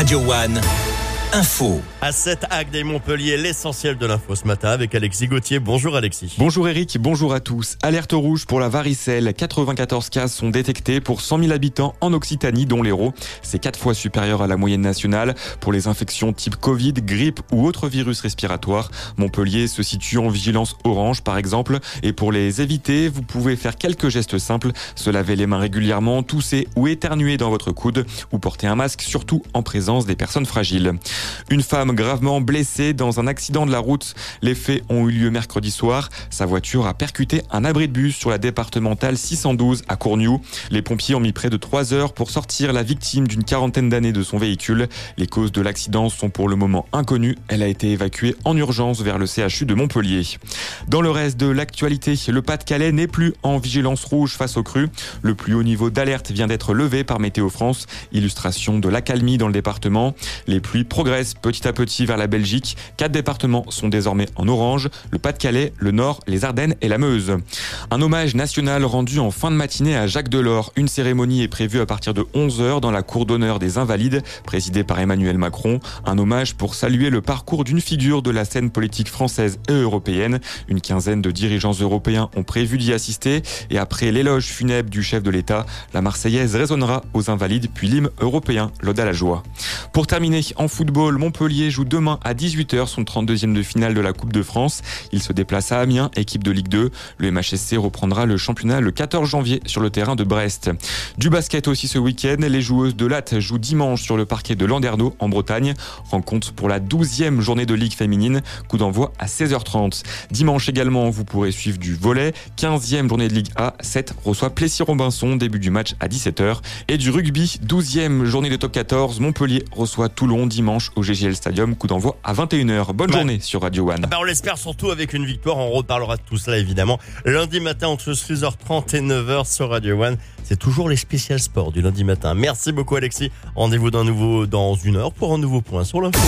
Radio One. Info. À cette Agde Montpellier, l'essentiel de l'info ce matin avec Alexis Gauthier. Bonjour Alexis. Bonjour Eric, bonjour à tous. Alerte rouge pour la varicelle. 94 cas sont détectés pour 100 000 habitants en Occitanie, dont l'Hérault. C'est quatre fois supérieur à la moyenne nationale. Pour les infections type Covid, grippe ou autres virus respiratoires, Montpellier se situe en vigilance orange par exemple. Et pour les éviter, vous pouvez faire quelques gestes simples. Se laver les mains régulièrement, tousser ou éternuer dans votre coude ou porter un masque, surtout en présence des personnes fragiles. Une femme gravement blessée dans un accident de la route. Les faits ont eu lieu mercredi soir. Sa voiture a percuté un abri de bus sur la départementale 612 à Courniou. Les pompiers ont mis près de 3 heures pour sortir la victime d'une quarantaine d'années de son véhicule. Les causes de l'accident sont pour le moment inconnues. Elle a été évacuée en urgence vers le CHU de Montpellier. Dans le reste de l'actualité, le Pas-de-Calais n'est plus en vigilance rouge face aux crues. Le plus haut niveau d'alerte vient d'être levé par Météo France. Illustration de l'accalmie dans le département. Les pluies progressent petit à petit vers la Belgique. Quatre départements sont désormais en orange. Le Pas-de-Calais, le Nord, les Ardennes et la Meuse. Un hommage national rendu en fin de matinée à Jacques Delors. Une cérémonie est prévue à partir de 11h dans la cour d'honneur des Invalides, présidée par Emmanuel Macron. Un hommage pour saluer le parcours d'une figure de la scène politique française et européenne. Une quinzaine de dirigeants européens ont prévu d'y assister et après l'éloge funèbre du chef de l'État, la Marseillaise résonnera aux Invalides puis l'hymne européen, l'Ode à la joie. Pour terminer, en football, Montpellier joue demain à 18h son 32e de finale de la Coupe de France. Il se déplace à Amiens, équipe de Ligue 2. Le MHSC reprendra le championnat le 14 janvier sur le terrain de Brest. Du basket aussi ce week-end, les joueuses de Latte jouent dimanche sur le parquet de Landerneau en Bretagne. Rencontre pour la 12e journée de Ligue féminine, coup d'envoi à 16h30. Dimanche également, vous pourrez suivre du volet. 15e journée de Ligue A, 7 reçoit Plessis-Robinson, début du match à 17h. Et du rugby, 12e journée de top 14, Montpellier reçoit Toulon dimanche au GGL Stadium, coup d'envoi à 21h. Bonne Ouais. journée sur Radio One. Ah bah, on l'espère surtout avec une victoire. On reparlera de tout cela évidemment lundi matin entre 6h30 et 9h sur Radio One. C'est toujours les spéciales sports du lundi matin. Merci beaucoup Alexis. Rendez-vous d'un nouveau dans une heure pour un nouveau point sur l'info.